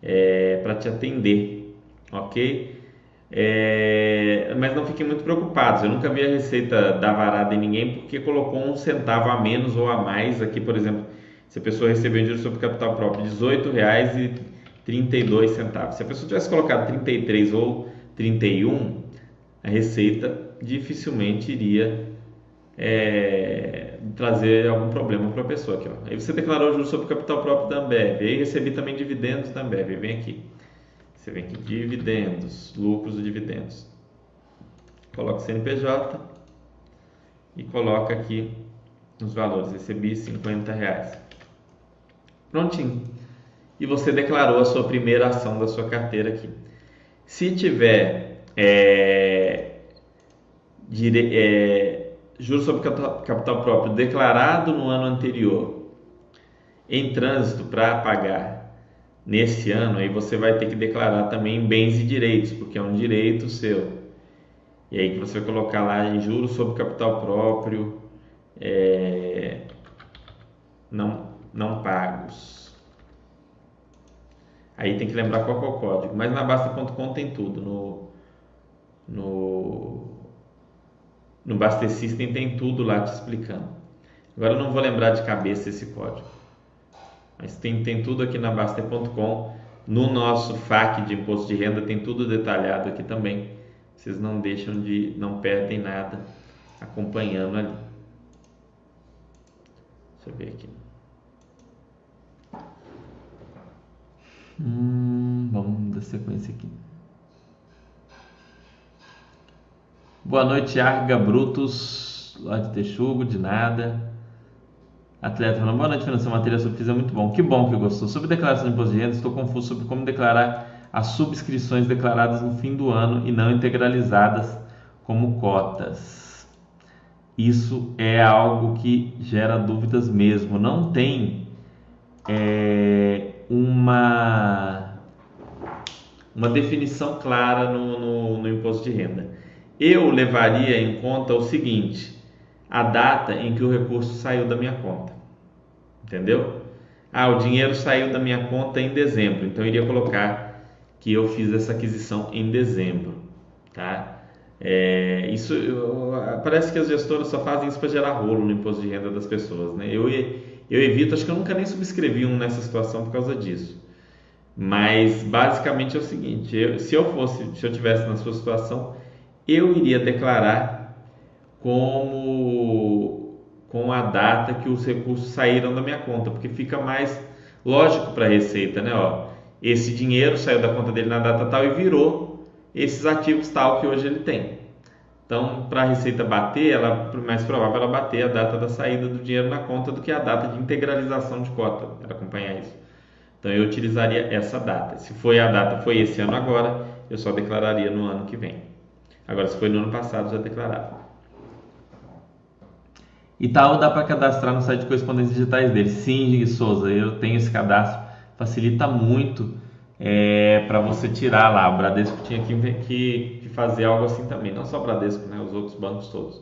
Speaker 1: é, para te atender, ok? É, mas não fiquem muito preocupados. Eu nunca vi a receita dar varada em ninguém porque colocou um centavo a menos ou a mais aqui, por exemplo, se a pessoa recebeu dinheiro sobre capital próprio R$ 18,32 centavos. Se a pessoa tivesse colocado 33 ou 31, a receita dificilmente iria é, trazer algum problema para a pessoa aqui. Ó. Aí você declarou juros sobre capital próprio da Ambev, aí recebi também dividendos da Ambev, vem aqui. Você vem aqui, dividendos, lucros e dividendos. Coloca o CNPJ e coloca aqui os valores. Recebi 50 reais. Prontinho. E você declarou a sua primeira ação da sua carteira aqui. Se tiver é, dire, é, juros sobre capital próprio declarado no ano anterior em trânsito para pagar nesse ano, aí você vai ter que declarar também bens e direitos, porque é um direito seu. E aí que você vai colocar lá em juros sobre capital próprio é, não, não pagos. Aí tem que lembrar qual é o código. Mas na Basta.com tem tudo. No, no, no Basta System tem tudo lá te explicando. Agora eu não vou lembrar de cabeça esse código. Mas tem, tem tudo aqui na Baster.com. No nosso FAQ de imposto de renda tem tudo detalhado aqui também. Vocês não deixam de, não perdem nada acompanhando ali. Deixa eu ver aqui. Hum, vamos dar sequência aqui. Boa noite, Arga Brutus, lá de Texugo, de nada. Atleta falando, boa noite, Fernando. matéria sobre FIS é muito bom. Que bom que gostou. Sobre declaração de imposto de renda, estou confuso sobre como declarar as subscrições declaradas no fim do ano e não integralizadas como cotas. Isso é algo que gera dúvidas mesmo. Não tem é, uma, uma definição clara no, no, no imposto de renda. Eu levaria em conta o seguinte: a data em que o recurso saiu da minha conta. Entendeu? Ah, o dinheiro saiu da minha conta em dezembro, então eu iria colocar que eu fiz essa aquisição em dezembro, tá? É, isso parece que as gestoras só fazem isso para gerar rolo no imposto de renda das pessoas, né? Eu, eu evito, acho que eu nunca nem subscrevi um nessa situação por causa disso. Mas basicamente é o seguinte: eu, se eu fosse, se eu tivesse na sua situação, eu iria declarar como com a data que os recursos saíram da minha conta, porque fica mais lógico para a Receita, né? Ó, esse dinheiro saiu da conta dele na data tal e virou esses ativos tal que hoje ele tem. Então, para a Receita bater, ela mais provável ela bater a data da saída do dinheiro na conta do que a data de integralização de cota, para acompanhar isso. Então, eu utilizaria essa data. Se foi a data, foi esse ano agora, eu só declararia no ano que vem. Agora, se foi no ano passado, já declarava. Tal dá para cadastrar no site de correspondências digitais dele. Sim, Souza, eu tenho esse cadastro, facilita muito é, para você tirar lá. O Bradesco tinha que, que, que, fazer algo assim também, não só o Bradesco, né, os outros bancos todos.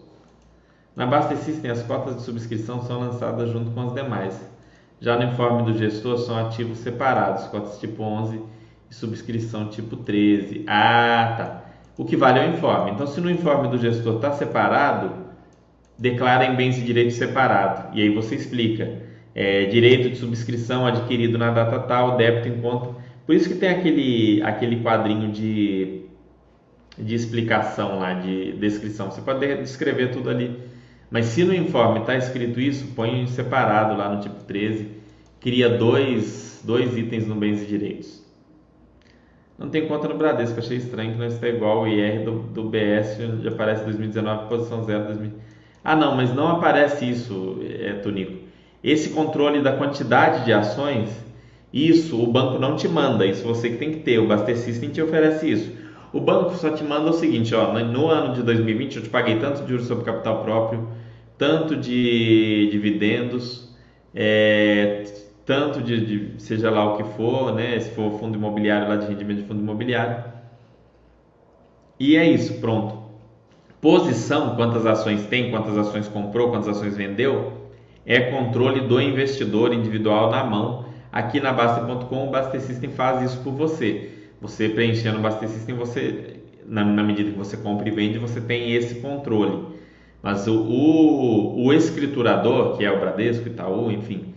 Speaker 1: Na Basta System, as cotas de subscrição são lançadas junto com as demais. Já no informe do gestor, são ativos separados, cotas tipo 11 e subscrição tipo 13. Ah, tá. O que vale é o informe. Então, se no informe do gestor está separado, declara em bens e direitos separado. E aí você explica. É, direito de subscrição adquirido na data tal, débito em conta. Por isso que tem aquele, aquele quadrinho de, de explicação lá, de descrição. Você pode descrever tudo ali. Mas se no informe está escrito isso, põe separado lá no tipo 13. Cria dois, dois itens no bens e direitos. Não tem conta no Bradesco, achei estranho que não está igual o IR do, do BS, já aparece 2019, posição 0, 2019. Ah, não, mas não aparece isso, é, Tonico. Esse controle da quantidade de ações, isso o banco não te manda, isso você que tem que ter. O Baster System te oferece isso. O banco só te manda o seguinte, ó, no ano de 2020 eu te paguei tanto de juros sobre capital próprio, tanto de dividendos, é, tanto de, de, seja lá o que for, né? Se for fundo imobiliário lá de rendimento de fundo imobiliário. E é isso, pronto. Posição, quantas ações tem, quantas ações comprou, quantas ações vendeu, é controle do investidor individual na mão. Aqui na Basta.com, o Basta System faz isso por você. Você preenchendo o Basta System, você, na, na, medida que você compra e vende, você tem esse controle. Mas o, o, o escriturador, que é o Bradesco, Itaú, enfim,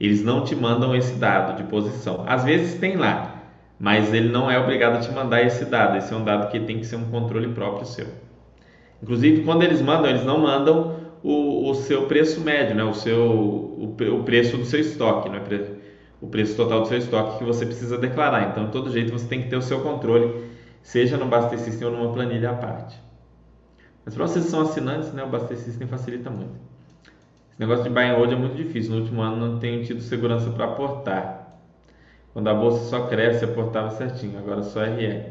Speaker 1: eles não te mandam esse dado de posição. Às vezes tem lá, mas ele não é obrigado a te mandar esse dado. Esse é um dado que tem que ser um controle próprio seu. Inclusive, quando eles mandam, eles não mandam o, o seu preço médio, né? o, seu, o, o preço do seu estoque, não é o preço total do seu estoque que você precisa declarar. Então, de todo jeito, você tem que ter o seu controle, seja no Baster System ou numa planilha à parte. Mas para vocês que são assinantes, né, o Baster System facilita muito. Negócio de buy and hold é muito difícil. No último ano não tenho tido segurança para aportar. Quando a bolsa só cresce, aportava certinho. Agora só RE.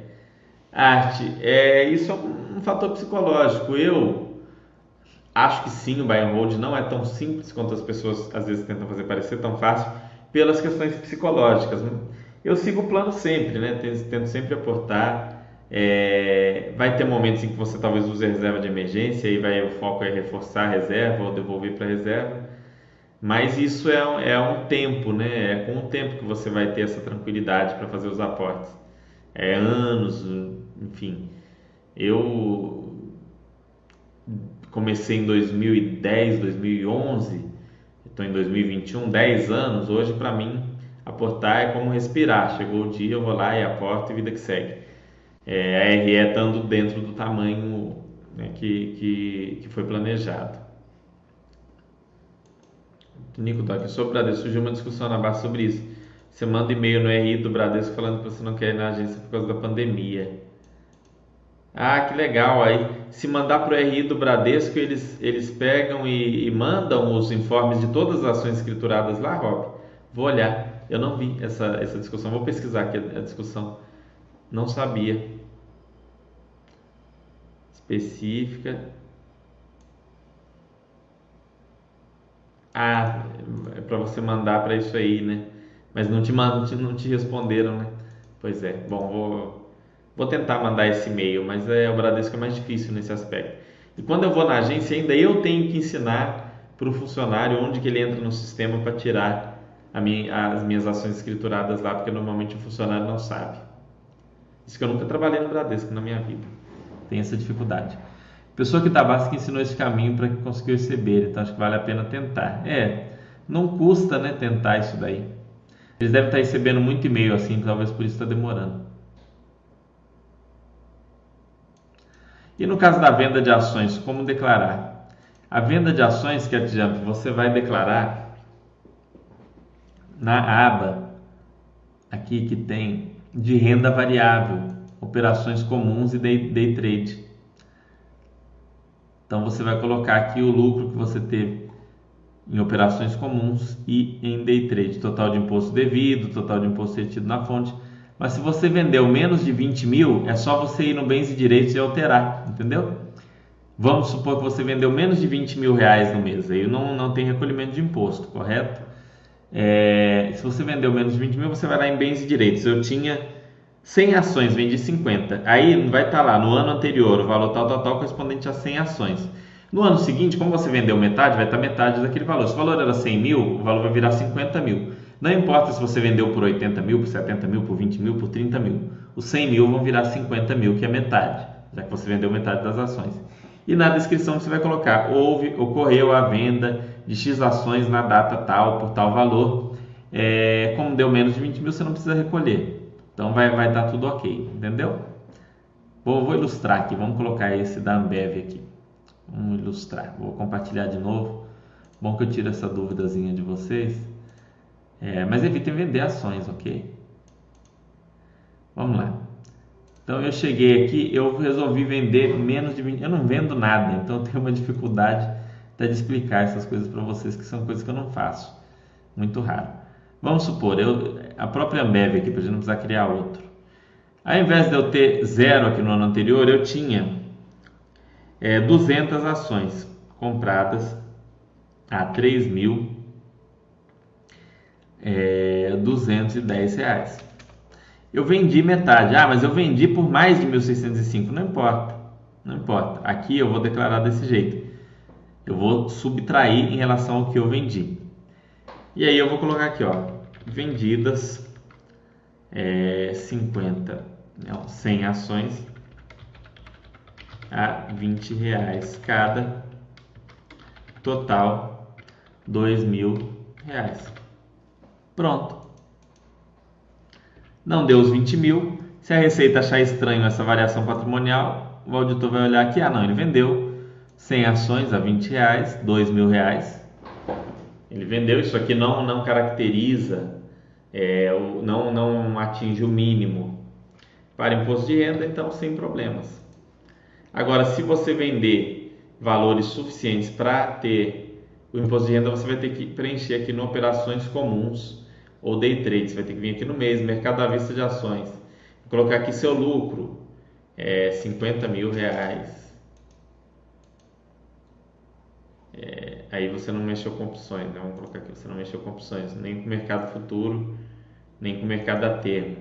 Speaker 1: Arte, é, isso é um fator psicológico. Eu acho que sim, o buy and hold não é tão simples quanto as pessoas às vezes tentam fazer parecer tão fácil pelas questões psicológicas. Eu sigo o plano sempre, né? Tento sempre aportar. É, vai ter momentos em que você talvez use reserva de emergência e vai o foco é reforçar a reserva ou devolver para a reserva. Mas isso é, é um tempo, né? É com o tempo que você vai ter essa tranquilidade para fazer os aportes. É anos, enfim. Eu comecei em 2010, 2011 estou em 2021, 10 anos, hoje para mim aportar é como respirar. Chegou o dia, eu vou lá e aporto e vida que segue. É, a RE estando dentro do tamanho né, que, que, que foi planejado. Nico Doc, sobre o Bradesco, surgiu uma discussão na base sobre isso. Você manda e-mail no RI do Bradesco falando que você não quer ir na agência por causa da pandemia. Ah, que legal. Aí, se mandar para o RI do Bradesco, eles, eles pegam e, e, mandam os informes de todas as ações escrituradas lá, Rob. Vou olhar. Eu não vi essa, essa discussão. Vou pesquisar aqui a discussão. Não sabia. Específica. Ah, é para você mandar para isso aí, né? Mas não te, não te, não te responderam, né? Pois é. Bom, vou Vou tentar mandar esse e-mail, mas é, o Bradesco é mais difícil nesse aspecto. E quando eu vou na agência, ainda eu tenho que ensinar para o funcionário onde que ele entra no sistema para tirar minha, as minhas ações escrituradas lá, porque normalmente o funcionário não sabe. Isso que eu nunca trabalhei no Bradesco na minha vida. Tem essa dificuldade. Pessoa que está básica ensinou esse caminho para que conseguiu receber, então acho que vale a pena tentar. É, não custa né, tentar isso daí. Eles devem estar recebendo muito e-mail assim, talvez por isso está demorando. E no caso da venda de ações, como declarar? A venda de ações, que Jump, você vai declarar na aba aqui que tem de renda variável, operações comuns e day, day trade. Então você vai colocar aqui o lucro que você teve em operações comuns e em day trade, total de imposto devido, total de imposto retido na fonte mas se você vendeu menos de 20 mil, é só você ir no bens e direitos e alterar, entendeu? Vamos supor que você vendeu menos de 20 mil reais no mês, aí não, não tem recolhimento de imposto, correto? É, se você vendeu menos de 20 mil, você vai lá em bens e direitos. Eu tinha 100 ações, vendi 50. Aí vai estar tá lá no ano anterior o valor tal, tal, tal correspondente a 100 ações. No ano seguinte, como você vendeu metade, vai estar tá metade daquele valor. Se o valor era 100 mil, o valor vai virar 50 mil. Não importa se você vendeu por 80 mil, por 70 mil, por 20 mil, por 30 mil. Os 100 mil vão virar 50 mil, que é metade, já que você vendeu metade das ações. E na descrição você vai colocar: houve, ocorreu a venda de X ações na data tal, por tal valor. É, como deu menos de 20 mil, você não precisa recolher. Então vai, vai dar tudo ok, entendeu? Vou, vou ilustrar aqui, vamos colocar esse da Ambev aqui. Vamos ilustrar. Vou compartilhar de novo. Bom que eu tiro essa dúvidazinha de vocês. É, mas evitem vender ações, ok? Vamos lá. Então eu cheguei aqui, eu resolvi vender menos de 20, eu não vendo nada, então eu tenho uma dificuldade até de explicar essas coisas para vocês, que são coisas que eu não faço, muito raro. Vamos supor, eu, a própria Ambev aqui, para a gente não precisar criar outro. Ao invés de eu ter zero aqui no ano anterior, eu tinha é, 200 ações compradas a 3.210 é, reais. Eu vendi metade. Ah, mas eu vendi por mais de 1.605. Não importa. Não importa. Aqui eu vou declarar desse jeito. Eu vou subtrair em relação ao que eu vendi. E aí eu vou colocar aqui, ó, vendidas é, 50, não, 100 ações a 20 reais cada, total dois mil reais. Pronto. Não deu os 20 mil. Se a Receita achar estranho essa variação patrimonial, o auditor vai olhar aqui, ah não, ele vendeu 100 ações a 20 reais, 2 mil reais. Ele vendeu, isso aqui não, não caracteriza, é, não, não atinge o mínimo para imposto de renda, então sem problemas. Agora, se você vender valores suficientes para ter o imposto de renda, você vai ter que preencher aqui no operações comuns ou day trade. Você vai ter que vir aqui no mês, mercado à vista de ações, colocar aqui seu lucro, é 50 mil reais. É, aí você não mexeu com opções, né? vamos colocar aqui, você não mexeu com opções, nem com o mercado futuro, nem com o mercado a termo.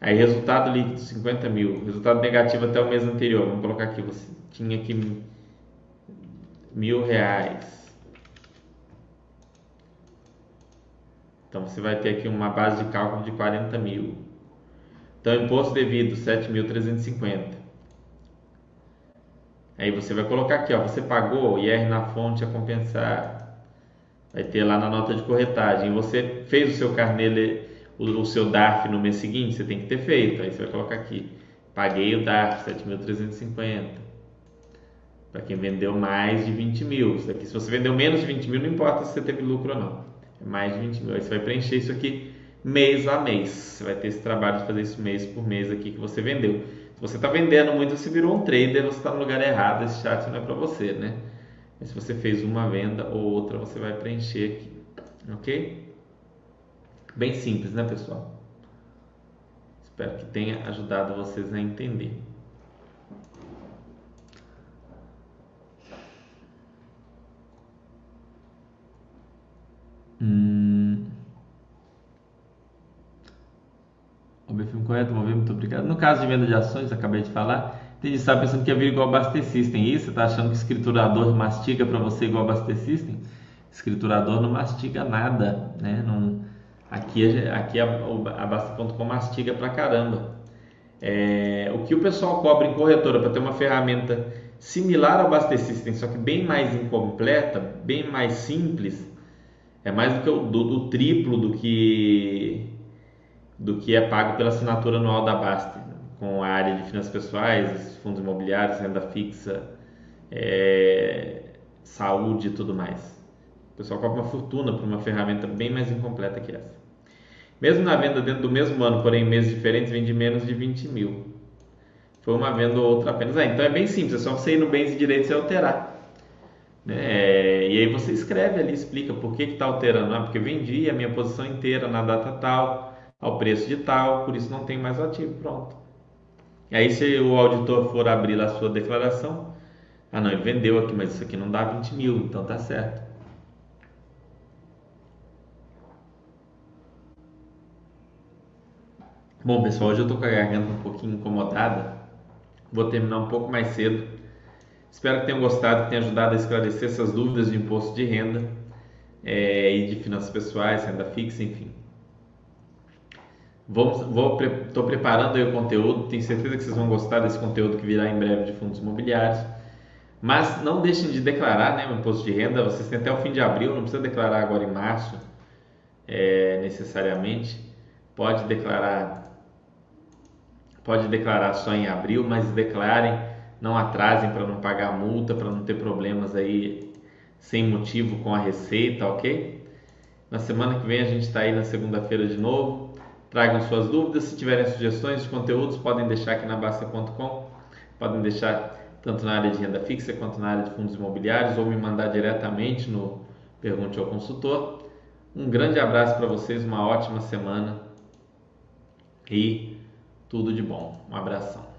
Speaker 1: Aí resultado líquido 50 mil, resultado negativo até o mês anterior, vamos colocar aqui, você tinha aqui mil reais. Então você vai ter aqui uma base de cálculo de 40 mil. Então imposto devido 7.350. Aí você vai colocar aqui, ó, você pagou IR na fonte a compensar. Vai ter lá na nota de corretagem. Você fez o seu carnê, o, seu DARF no mês seguinte, você tem que ter feito. Aí você vai colocar aqui, paguei o DARF 7.350. Para quem vendeu mais de 20 mil. Isso aqui, se você vendeu menos de 20 mil, não importa se você teve lucro ou não. É mais de 20 mil. Aí você vai preencher isso aqui mês a mês. Você vai ter esse trabalho de fazer isso mês por mês aqui que você vendeu. Se você está vendendo muito, você virou um trader, você está no lugar errado, esse chat não é para você, né? Mas se você fez uma venda ou outra, você vai preencher aqui, ok? Bem simples, né, pessoal? Espero que tenha ajudado vocês a entender. Hum. O correto, vou ver, muito obrigado. No caso de venda de ações, acabei de falar, tem gente está pensando que é vir igual Baster System. Isso, você está achando que escriturador mastiga para você igual Baster System? Escriturador não mastiga nada, né? Não, aqui aqui a, a Basta.com mastiga pra caramba. É, o que o pessoal cobra em corretora para ter uma ferramenta similar ao Baster System, só que bem mais incompleta, bem mais simples, é mais do que o do triplo do que do que é pago pela assinatura anual da Basta, com a área de finanças pessoais, fundos imobiliários, renda fixa, é, saúde e tudo mais. O pessoal cobra uma fortuna por uma ferramenta bem mais incompleta que essa. Mesmo na venda dentro do mesmo ano, porém em meses diferentes, vende menos de 20 mil. Foi uma venda ou outra apenas. Ah, então é bem simples, é só você ir no bens e direitos e alterar. Né? E aí você escreve ali, explica por que está alterando. Ah, porque vendi a minha posição inteira na data tal, ao preço de tal, por isso não tem mais ativo, pronto. E aí se o auditor for abrir lá a sua declaração, ah não, ele vendeu aqui, mas isso aqui não dá 20 mil, então tá certo. Bom pessoal, hoje eu tô com a garganta um pouquinho incomodada, vou terminar um pouco mais cedo. Espero que tenham gostado, que tenha ajudado a esclarecer essas dúvidas de imposto de renda é, e de finanças pessoais, renda fixa, enfim. Vou, vou, tô preparando o conteúdo, tenho certeza que vocês vão gostar desse conteúdo que virá em breve de fundos imobiliários. Mas não deixem de declarar né, o imposto de renda, vocês têm até o fim de abril, não precisa declarar agora em março é, necessariamente. Pode declarar, pode declarar só em abril, mas declarem, não atrasem para não pagar a multa, para não ter problemas aí sem motivo com a receita, ok? Na semana que vem a gente está aí na segunda-feira de novo. Tragam suas dúvidas, se tiverem sugestões de conteúdos, podem deixar aqui na Basta.com, podem deixar tanto na área de renda fixa quanto na área de fundos imobiliários ou me mandar diretamente no Pergunte ao Consultor. Um grande abraço para vocês, uma ótima semana
Speaker 2: e tudo de bom. Um abração.